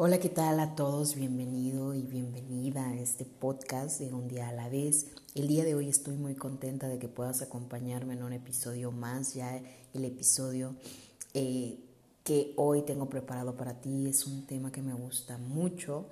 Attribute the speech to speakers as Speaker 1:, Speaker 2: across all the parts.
Speaker 1: Hola, ¿qué tal a todos? Bienvenido y bienvenida a este podcast de Un día a la vez. El día de hoy estoy muy contenta de que puedas acompañarme en un episodio más, ya el episodio eh, que hoy tengo preparado para ti es un tema que me gusta mucho.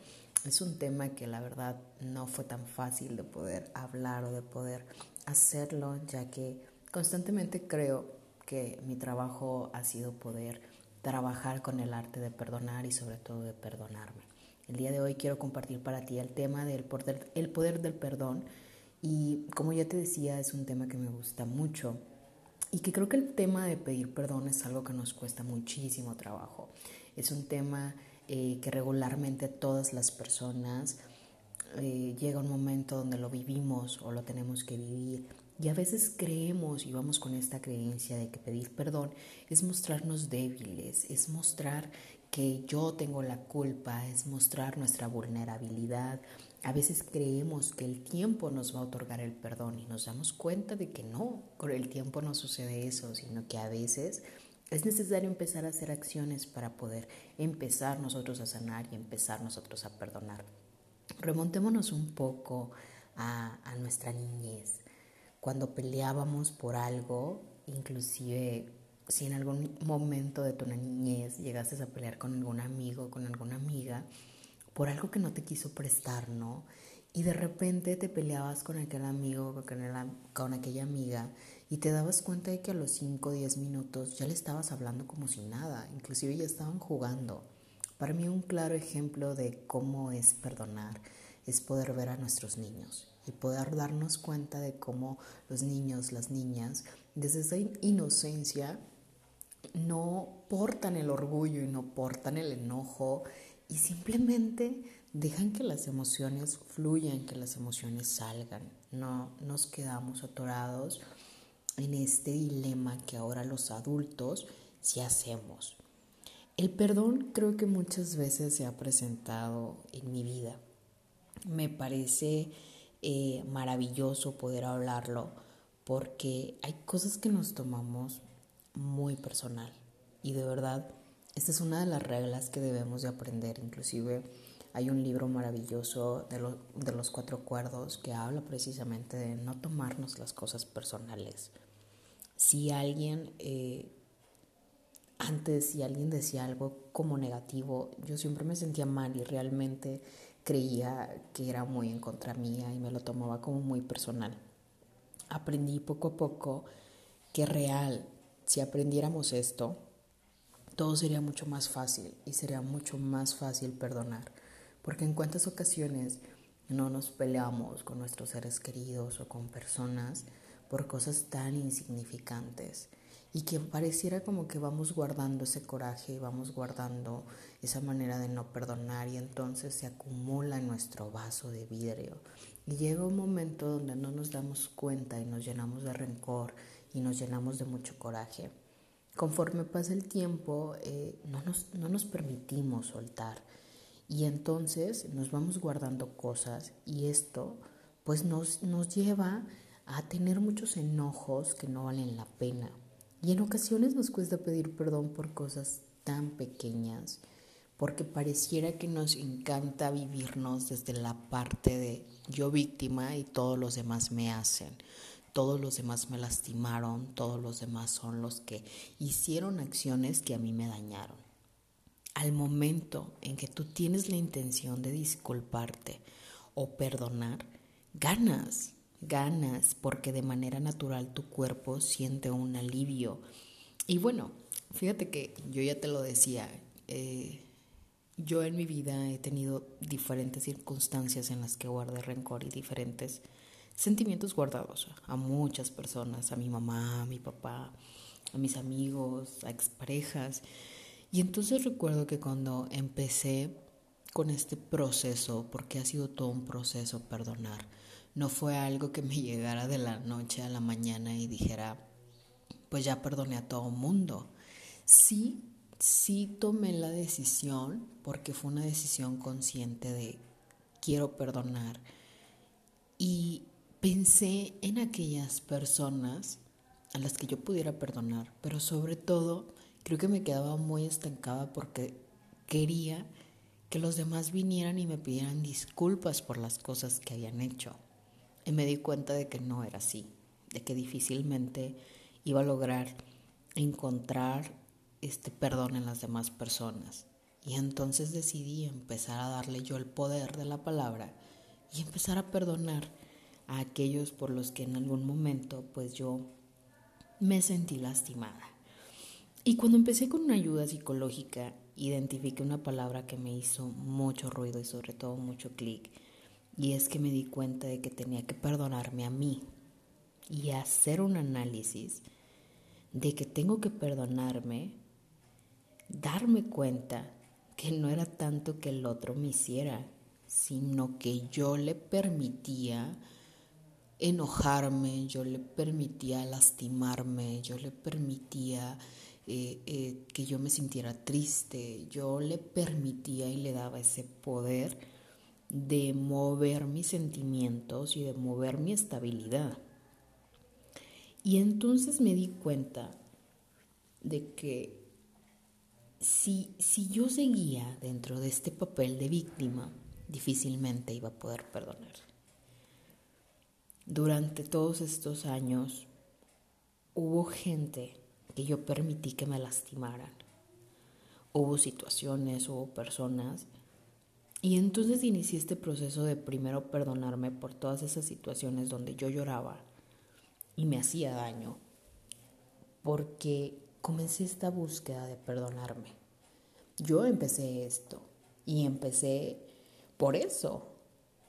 Speaker 1: Es un tema que la verdad no fue tan fácil de poder hablar o de poder hacerlo, ya que constantemente creo que mi trabajo ha sido poder trabajar con el arte de perdonar y sobre todo de perdonarme. El día de hoy quiero compartir para ti el tema del poder, el poder del perdón y como ya te decía es un tema que me gusta mucho y que creo que el tema de pedir perdón es algo que nos cuesta muchísimo trabajo. Es un tema eh, que regularmente todas las personas eh, llega un momento donde lo vivimos o lo tenemos que vivir y a veces creemos y vamos con esta creencia de que pedir perdón es mostrarnos débiles, es mostrar que yo tengo la culpa, es mostrar nuestra vulnerabilidad. A veces creemos que el tiempo nos va a otorgar el perdón y nos damos cuenta de que no, con el tiempo no sucede eso, sino que a veces es necesario empezar a hacer acciones para poder empezar nosotros a sanar y empezar nosotros a perdonar. Remontémonos un poco a, a nuestra niñez cuando peleábamos por algo, inclusive si en algún momento de tu niñez llegaste a pelear con algún amigo, con alguna amiga, por algo que no te quiso prestar, ¿no? Y de repente te peleabas con aquel amigo, con, con aquella amiga, y te dabas cuenta de que a los 5 o 10 minutos ya le estabas hablando como si nada, inclusive ya estaban jugando. Para mí un claro ejemplo de cómo es perdonar es poder ver a nuestros niños y poder darnos cuenta de cómo los niños, las niñas, desde esa inocencia no portan el orgullo y no portan el enojo y simplemente dejan que las emociones fluyan, que las emociones salgan. No nos quedamos atorados en este dilema que ahora los adultos sí hacemos. El perdón creo que muchas veces se ha presentado en mi vida. Me parece eh, maravilloso poder hablarlo porque hay cosas que nos tomamos muy personal. Y de verdad esta es una de las reglas que debemos de aprender. Inclusive hay un libro maravilloso de, de los cuatro cuerdos que habla precisamente de no tomarnos las cosas personales. Si alguien eh, antes si alguien decía algo como negativo yo siempre me sentía mal y realmente creía que era muy en contra mía y me lo tomaba como muy personal. Aprendí poco a poco que real, si aprendiéramos esto, todo sería mucho más fácil y sería mucho más fácil perdonar, porque en cuántas ocasiones no nos peleamos con nuestros seres queridos o con personas por cosas tan insignificantes y que pareciera como que vamos guardando ese coraje y vamos guardando esa manera de no perdonar y entonces se acumula en nuestro vaso de vidrio y llega un momento donde no nos damos cuenta y nos llenamos de rencor y nos llenamos de mucho coraje. Conforme pasa el tiempo eh, no, nos, no nos permitimos soltar y entonces nos vamos guardando cosas y esto pues nos, nos lleva a tener muchos enojos que no valen la pena. Y en ocasiones nos cuesta pedir perdón por cosas tan pequeñas, porque pareciera que nos encanta vivirnos desde la parte de yo víctima y todos los demás me hacen, todos los demás me lastimaron, todos los demás son los que hicieron acciones que a mí me dañaron. Al momento en que tú tienes la intención de disculparte o perdonar, ganas, ganas porque de manera natural tu cuerpo siente un alivio. Y bueno, fíjate que yo ya te lo decía, eh, yo en mi vida he tenido diferentes circunstancias en las que guardé rencor y diferentes sentimientos guardados a muchas personas, a mi mamá, a mi papá, a mis amigos, a exparejas. Y entonces recuerdo que cuando empecé con este proceso, porque ha sido todo un proceso perdonar, no fue algo que me llegara de la noche a la mañana y dijera, pues ya perdoné a todo mundo. Sí, sí tomé la decisión porque fue una decisión consciente de quiero perdonar. Y pensé en aquellas personas a las que yo pudiera perdonar, pero sobre todo creo que me quedaba muy estancada porque quería que los demás vinieran y me pidieran disculpas por las cosas que habían hecho. Y me di cuenta de que no era así, de que difícilmente iba a lograr encontrar este perdón en las demás personas. Y entonces decidí empezar a darle yo el poder de la palabra y empezar a perdonar a aquellos por los que en algún momento pues yo me sentí lastimada. Y cuando empecé con una ayuda psicológica, identifiqué una palabra que me hizo mucho ruido y sobre todo mucho clic. Y es que me di cuenta de que tenía que perdonarme a mí y hacer un análisis de que tengo que perdonarme, darme cuenta que no era tanto que el otro me hiciera, sino que yo le permitía enojarme, yo le permitía lastimarme, yo le permitía eh, eh, que yo me sintiera triste, yo le permitía y le daba ese poder de mover mis sentimientos y de mover mi estabilidad. Y entonces me di cuenta de que si, si yo seguía dentro de este papel de víctima, difícilmente iba a poder perdonar. Durante todos estos años hubo gente que yo permití que me lastimaran. Hubo situaciones, hubo personas. Y entonces inicié este proceso de primero perdonarme por todas esas situaciones donde yo lloraba y me hacía daño, porque comencé esta búsqueda de perdonarme. Yo empecé esto y empecé por eso.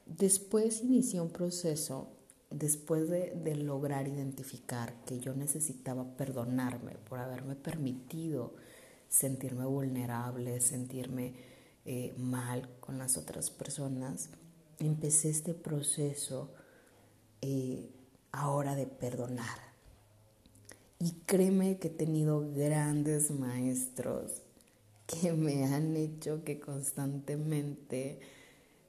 Speaker 1: Después inicié un proceso, después de, lograr identificar que yo necesitaba perdonarme por haberme permitido sentirme vulnerable, sentirme eh, mal con las otras personas, empecé este proceso eh, ahora de perdonar. Y créeme que he tenido grandes maestros que me han hecho que constantemente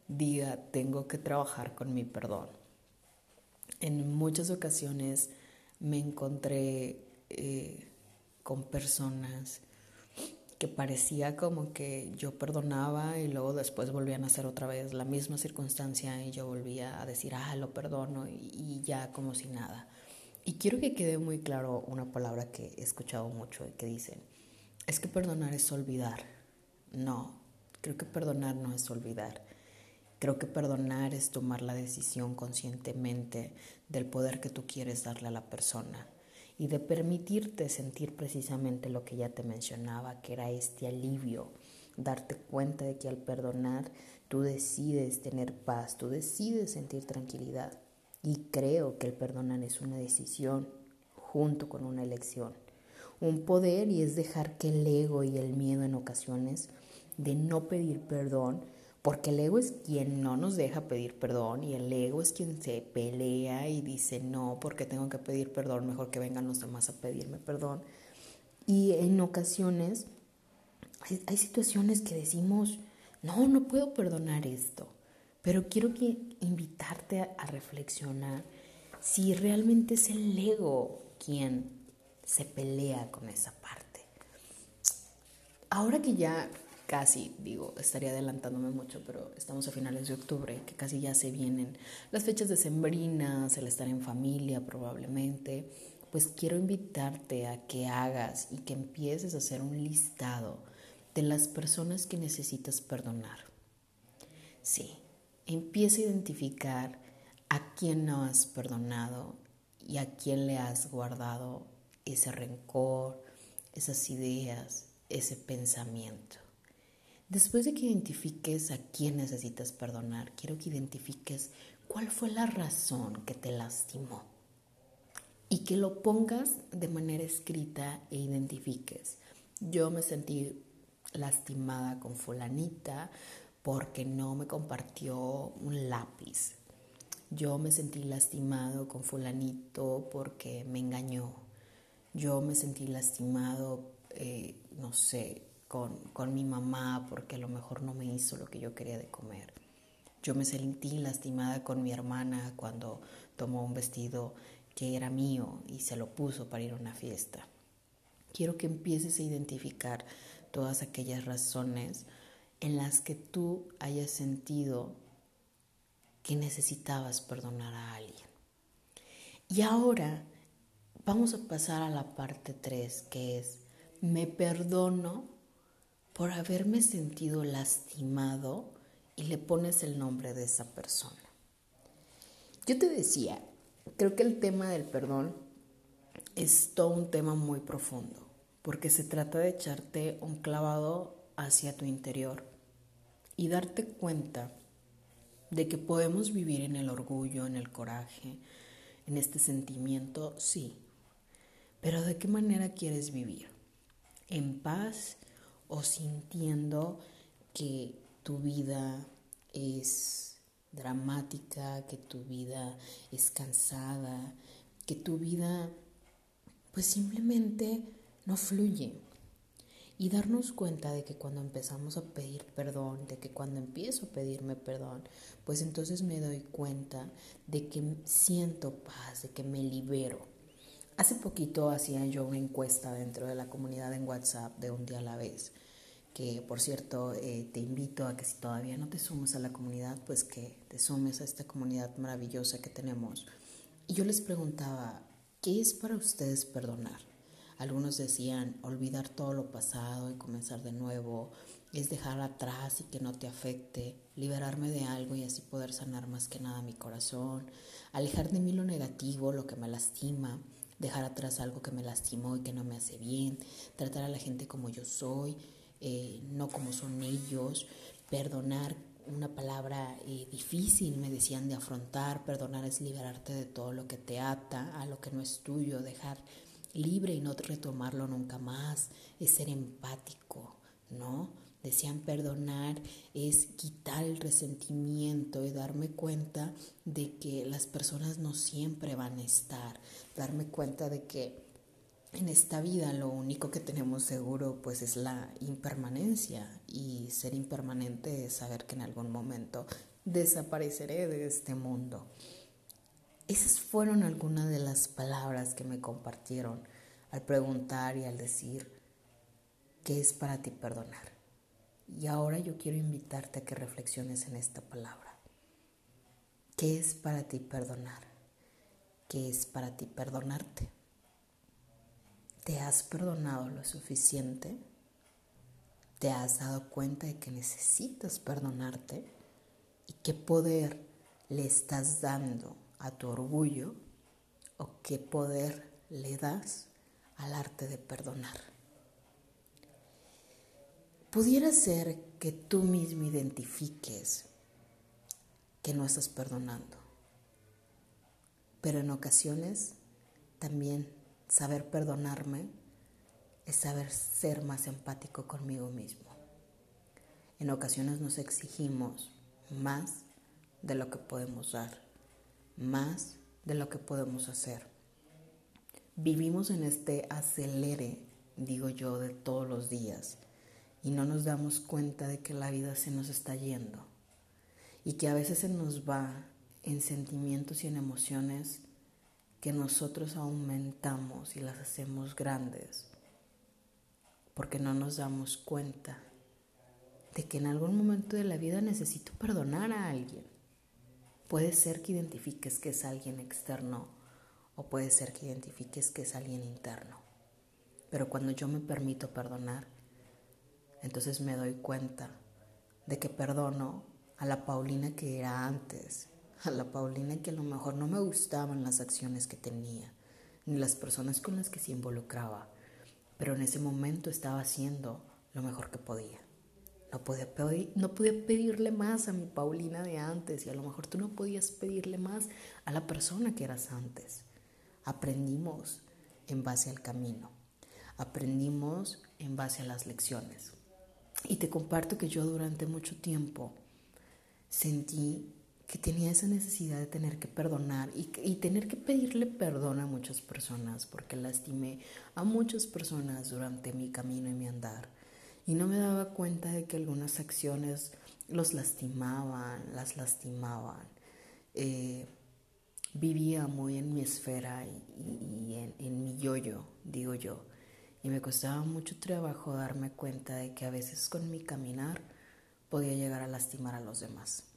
Speaker 1: diga, tengo que trabajar con mi perdón. En muchas ocasiones me encontré eh, con personas que parecía como que yo perdonaba y luego después volvían a hacer otra vez la misma circunstancia y yo volvía a decir, ah, lo perdono y, ya como si nada. Y quiero que quede muy claro una palabra que he escuchado mucho y que dicen, es que perdonar es olvidar. No, creo que perdonar no es olvidar. Creo que perdonar es tomar la decisión conscientemente del poder que tú quieres darle a la persona y de permitirte sentir precisamente lo que ya te mencionaba, que era este alivio, darte cuenta de que al perdonar tú decides tener paz, tú decides sentir tranquilidad. Y creo que el perdonar es una decisión junto con una elección, un poder y es dejar que el ego y el miedo en ocasiones de no pedir perdón porque el ego es quien no nos deja pedir perdón y el ego es quien se pelea y dice, no, porque tengo que pedir perdón, mejor que vengan los demás a pedirme perdón. Y en ocasiones hay, situaciones que decimos, no, no puedo perdonar esto, pero quiero que, invitarte a reflexionar si realmente es el ego quien se pelea con esa parte. Ahora que ya casi, digo, estaría adelantándome mucho, pero estamos a finales de octubre, que casi ya se vienen las fechas decembrinas, el estar en familia probablemente, pues quiero invitarte a que hagas y que empieces a hacer un listado de las personas que necesitas perdonar. Sí, empieza a identificar a quién no has perdonado y a quién le has guardado ese rencor, esas ideas, ese pensamiento. Después de que identifiques a quién necesitas perdonar, quiero que identifiques cuál fue la razón que te lastimó y que lo pongas de manera escrita e identifiques. Yo me sentí lastimada con fulanita porque no me compartió un lápiz. yo me sentí lastimado con fulanito porque me engañó. Yo me sentí lastimado, eh, no sé, con, con mi mamá porque a lo mejor no me hizo lo que yo quería de comer. Yo me sentí lastimada con mi hermana cuando tomó un vestido que era mío y se lo puso para ir a una fiesta. Quiero que empieces a identificar todas aquellas razones en las que tú hayas sentido que necesitabas perdonar a alguien. Y ahora vamos a pasar a la parte 3, que es, me perdono por haberme sentido lastimado y le pones el nombre de esa persona. Yo te decía, creo que el tema del perdón es todo un tema muy profundo, porque se trata de echarte un clavado hacia tu interior y darte cuenta de que podemos vivir en el orgullo, en el coraje, en este sentimiento, sí. Pero ¿de qué manera quieres vivir? ¿En paz o sintiendo que tu vida es dramática, que tu vida es cansada, que tu vida pues simplemente no fluye? y darnos cuenta de que cuando empezamos a pedir perdón, de que cuando empiezo a pedirme perdón, pues entonces me doy cuenta de que siento paz, de que me libero. Hace poquito hacía yo una encuesta dentro de la comunidad en WhatsApp de un día a la vez, que por cierto eh, te invito a que si todavía no te sumes a la comunidad, pues que te sumes a esta comunidad maravillosa que tenemos. Y yo les preguntaba, ¿qué es para ustedes perdonar? Algunos decían olvidar todo lo pasado y comenzar de nuevo, es dejar atrás y que no te afecte, liberarme de algo y así poder sanar más que nada mi corazón, alejar de mí lo negativo, lo que me lastima, dejar atrás algo que me lastimó y que no me hace bien, tratar a la gente como yo soy, eh, no como son ellos, perdonar una palabra eh, difícil, me decían de afrontar, perdonar es liberarte de todo lo que te ata, a lo que no es tuyo, dejar libre y no retomarlo nunca más, es ser empático, ¿no? Decían perdonar es quitar el resentimiento y darme cuenta de que las personas no siempre van a estar, darme cuenta de que en esta vida lo único que tenemos seguro pues es la impermanencia y ser impermanente es saber que en algún momento desapareceré de este mundo. Esas fueron algunas de las palabras que me compartieron al preguntar y al decir, ¿qué es para ti perdonar? Y ahora yo quiero invitarte a que reflexiones en esta palabra. ¿Qué es para ti perdonar? ¿Qué es para ti perdonarte? ¿Te has perdonado lo suficiente? ¿Te has dado cuenta de que necesitas perdonarte? ¿Y qué poder le estás dando a tu orgullo o qué poder le das al arte de perdonar. Pudiera ser que tú mismo identifiques que no estás perdonando, pero en ocasiones también saber perdonarme es saber ser más empático conmigo mismo. En ocasiones nos exigimos más de lo que podemos dar más de lo que podemos hacer. Vivimos en este acelere, digo yo, de todos los días y no nos damos cuenta de que la vida se nos está yendo y que a veces se nos va en sentimientos y en emociones que nosotros aumentamos y las hacemos grandes porque no nos damos cuenta de que en algún momento de la vida necesito perdonar a alguien Puede ser que identifiques que es alguien externo o puede ser que identifiques que es alguien interno. Pero cuando yo me permito perdonar, entonces me doy cuenta de que perdono a la Paulina que era antes, a la Paulina que a lo mejor no me gustaban las acciones que tenía, ni las personas con las que se involucraba, pero en ese momento estaba haciendo lo mejor que podía. No podía, pedir, no podía pedirle más a mi Paulina de antes y a lo mejor tú no podías pedirle más a la persona que eras antes. Aprendimos en base al camino, aprendimos en base a las lecciones. Y te comparto que yo durante mucho tiempo sentí que tenía esa necesidad de tener que perdonar y, y, tener que pedirle perdón a muchas personas, porque lastimé a muchas personas durante mi camino y mi andar. Y no me daba cuenta de que algunas acciones los lastimaban, las lastimaban. Eh, vivía muy en mi esfera y, en, en mi yoyo, digo yo. Y me costaba mucho trabajo darme cuenta de que a veces con mi caminar podía llegar a lastimar a los demás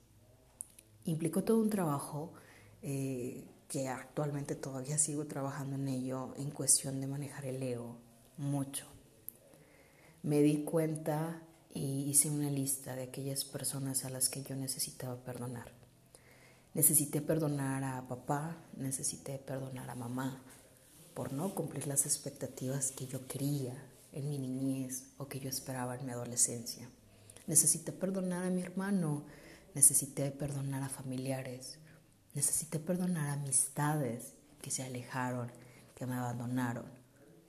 Speaker 1: implicó todo un trabajo eh, que actualmente todavía sigo trabajando en ello en cuestión de manejar el ego, mucho. Me di cuenta y hice una lista de aquellas personas a las que yo necesitaba perdonar. Necesité perdonar a papá, necesité perdonar a mamá por no cumplir las expectativas que yo quería en mi niñez o que yo esperaba en mi adolescencia. Necesité perdonar a mi hermano necesité perdonar a familiares, necesité perdonar a amistades que se alejaron, que me abandonaron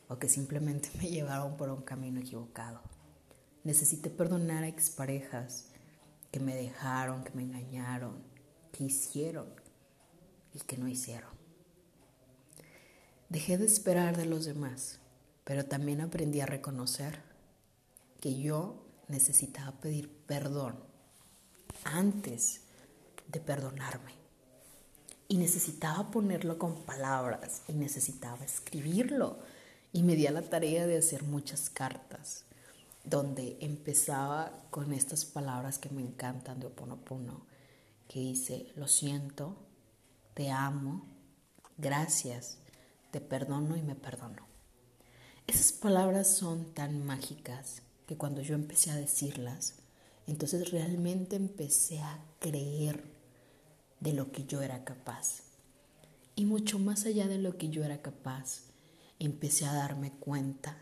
Speaker 1: o que simplemente me llevaron por un camino equivocado. Necesité perdonar a exparejas que me dejaron, que me engañaron, que hicieron y que no hicieron. Dejé de esperar de los demás, pero también aprendí a reconocer que yo necesitaba pedir perdón antes de perdonarme. Y necesitaba ponerlo con palabras y necesitaba escribirlo. Y me di a la tarea de hacer muchas cartas, donde empezaba con estas palabras que me encantan de Oponopono, que dice, lo siento, te amo, gracias, te perdono y me perdono. Esas palabras son tan mágicas que cuando yo empecé a decirlas, entonces realmente empecé a creer de lo que yo era capaz. Y mucho más allá de lo que yo era capaz, empecé a darme cuenta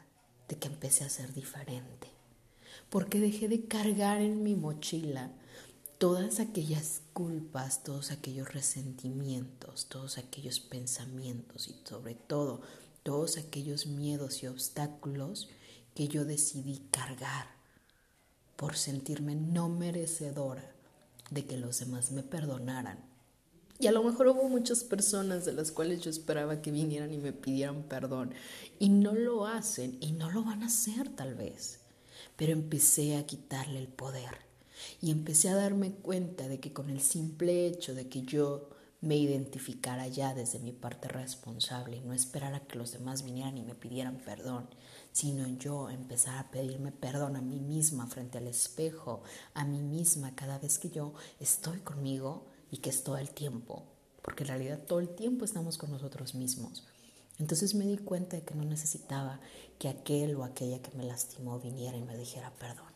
Speaker 1: de que empecé a ser diferente. Porque dejé de cargar en mi mochila todas aquellas culpas, todos aquellos resentimientos, todos aquellos pensamientos y sobre todo todos aquellos miedos y obstáculos que yo decidí cargar por sentirme no merecedora de que los demás me perdonaran. Y a lo mejor hubo muchas personas de las cuales yo esperaba que vinieran y me pidieran perdón. Y no lo hacen y no lo van a hacer tal vez. Pero empecé a quitarle el poder. Y empecé a darme cuenta de que con el simple hecho de que yo me identificara ya desde mi parte responsable y no esperara que los demás vinieran y me pidieran perdón, sino yo empezar a pedirme perdón a mí misma frente al espejo, a mí misma cada vez que yo estoy conmigo y que es todo el tiempo, porque en realidad todo el tiempo estamos con nosotros mismos. Entonces me di cuenta de que no necesitaba que aquel o aquella que me lastimó viniera y me dijera perdón.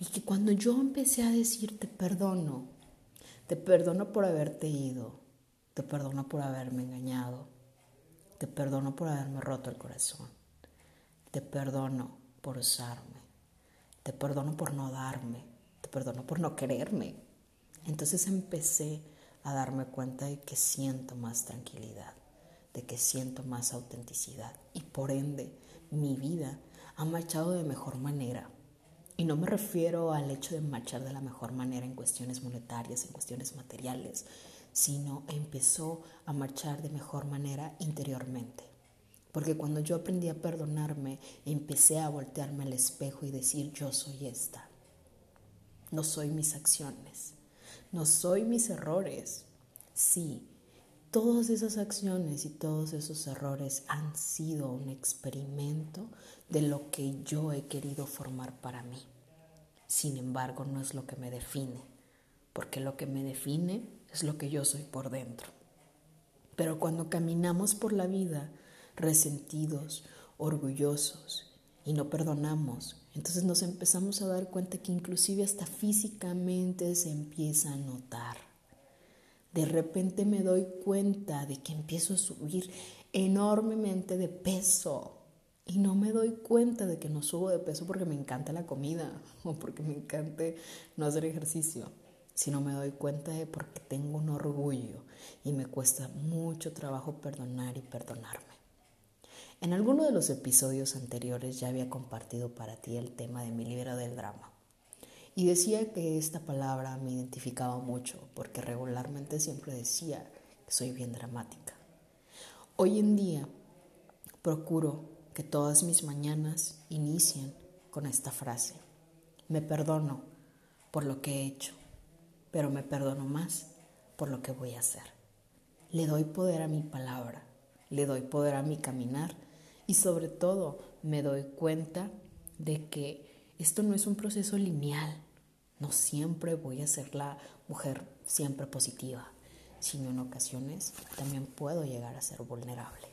Speaker 1: Y que cuando yo empecé a decirte perdono, te perdono por haberte ido, te perdono por haberme engañado, te perdono por haberme roto el corazón te perdono por usarme. Te perdono por no darme. Te perdono por no quererme. Entonces empecé a darme cuenta de que siento más tranquilidad, de que siento más autenticidad y por ende mi vida ha marchado de mejor manera. Y no me refiero al hecho de marchar de la mejor manera en cuestiones monetarias, en cuestiones materiales, sino empezó a marchar de mejor manera interiormente. Porque cuando yo aprendí a perdonarme, empecé a voltearme al espejo y decir, yo soy esta. No soy mis acciones, no soy mis errores. Sí, todas esas acciones y todos esos errores han sido un experimento de lo que yo he querido formar para mí. Sin embargo, no es lo que me define, porque lo que me define es lo que yo soy por dentro. Pero cuando caminamos por la vida, resentidos, orgullosos y no perdonamos. Entonces nos empezamos a dar cuenta que inclusive hasta físicamente se empieza a notar. De repente me doy cuenta de que empiezo a subir enormemente de peso y no me doy cuenta de que no subo de peso porque me encanta la comida o porque me encanta no hacer ejercicio, sino me doy cuenta de porque tengo un orgullo y me cuesta mucho trabajo perdonar y perdonarme. En alguno de los episodios anteriores ya había compartido para ti el tema de mi libro del drama. Y decía que esta palabra me identificaba mucho porque regularmente siempre decía que soy bien dramática. Hoy en día procuro que todas mis mañanas inicien con esta frase. Me perdono por lo que he hecho, pero me perdono más por lo que voy a hacer. Le doy poder a mi palabra, le doy poder a mi caminar y sobre todo me doy cuenta de que esto no es un proceso lineal. No siempre voy a ser la mujer siempre positiva, sino en ocasiones también puedo llegar a ser vulnerable,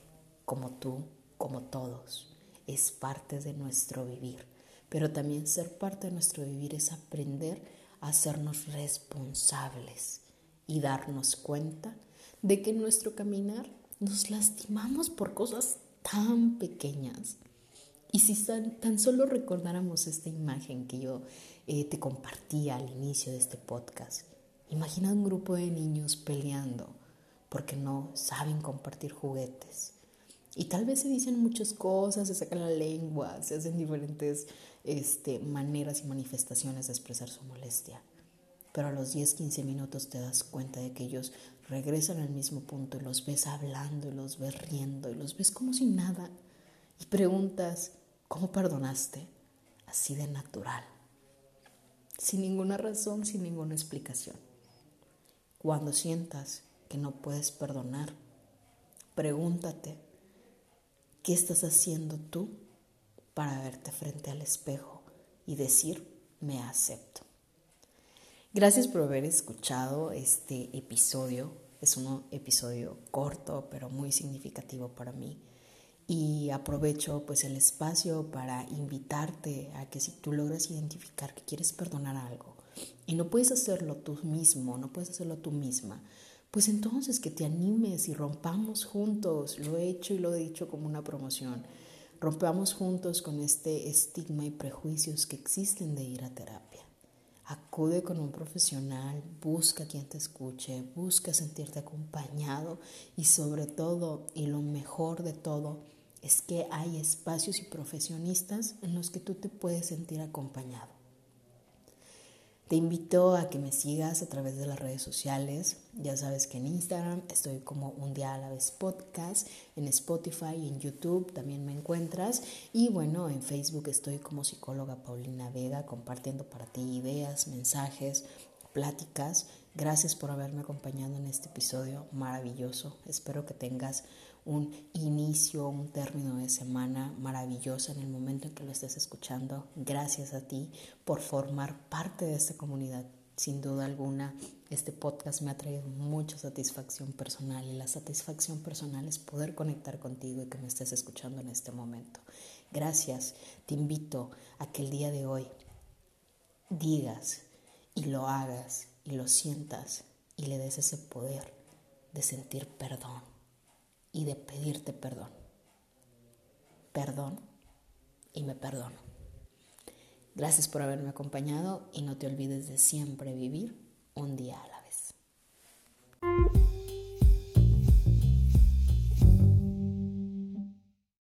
Speaker 1: como tú, como todos. Es parte de nuestro vivir, pero también ser parte de nuestro vivir es aprender a hacernos responsables y darnos cuenta de que en nuestro caminar nos lastimamos por cosas tan pequeñas y si tan, solo recordáramos esta imagen que yo eh, te compartía al inicio de este podcast, imagina un grupo de niños peleando porque no saben compartir juguetes. Y tal vez se dicen muchas cosas, se sacan la lengua, se hacen diferentes este, maneras y manifestaciones de expresar su molestia. Pero a los 10, 15 minutos te das cuenta de que ellos regresan al mismo punto y los ves hablando y los ves riendo y los ves como si nada. Y preguntas, ¿Cómo perdonaste? Así de natural, sin ninguna razón, sin ninguna explicación. Cuando sientas que no puedes perdonar, pregúntate, ¿qué estás haciendo tú para verte frente al espejo y decir, me acepto? Gracias por haber escuchado este episodio. Es un episodio corto, pero muy significativo para mí y aprovecho pues el espacio para invitarte a que si tú logras identificar que quieres perdonar algo y no puedes hacerlo tú mismo, no puedes hacerlo tú misma, pues entonces que te animes y rompamos juntos, lo he hecho y lo he dicho como una promoción, rompamos juntos con este estigma y prejuicios que existen de ir a terapia. Acude con un profesional, busca quien te escuche, busca sentirte acompañado y sobre todo, y lo mejor de todo, es que hay espacios y profesionistas en los que tú te puedes sentir acompañado. Te invito a que me sigas a través de las redes sociales. Ya sabes que en Instagram estoy como un día a la vez podcast, en Spotify y en YouTube también me encuentras. Y bueno, en Facebook estoy como psicóloga Paulina Vega compartiendo para ti ideas, mensajes, pláticas. Gracias por haberme acompañado en este episodio maravilloso. Espero que tengas un inicio, un término de semana maravilloso en el momento en que lo estés escuchando. Gracias a ti por formar parte de esta comunidad. Sin duda alguna, este podcast me ha traído mucha satisfacción personal y la satisfacción personal es poder conectar contigo y que me estés escuchando en este momento. Gracias. Te invito a que el día de hoy digas y lo hagas y lo sientas y le des ese poder de sentir perdón y de pedirte perdón. Perdón y me perdono. Gracias por haberme acompañado y no te olvides de siempre vivir un día a la vez.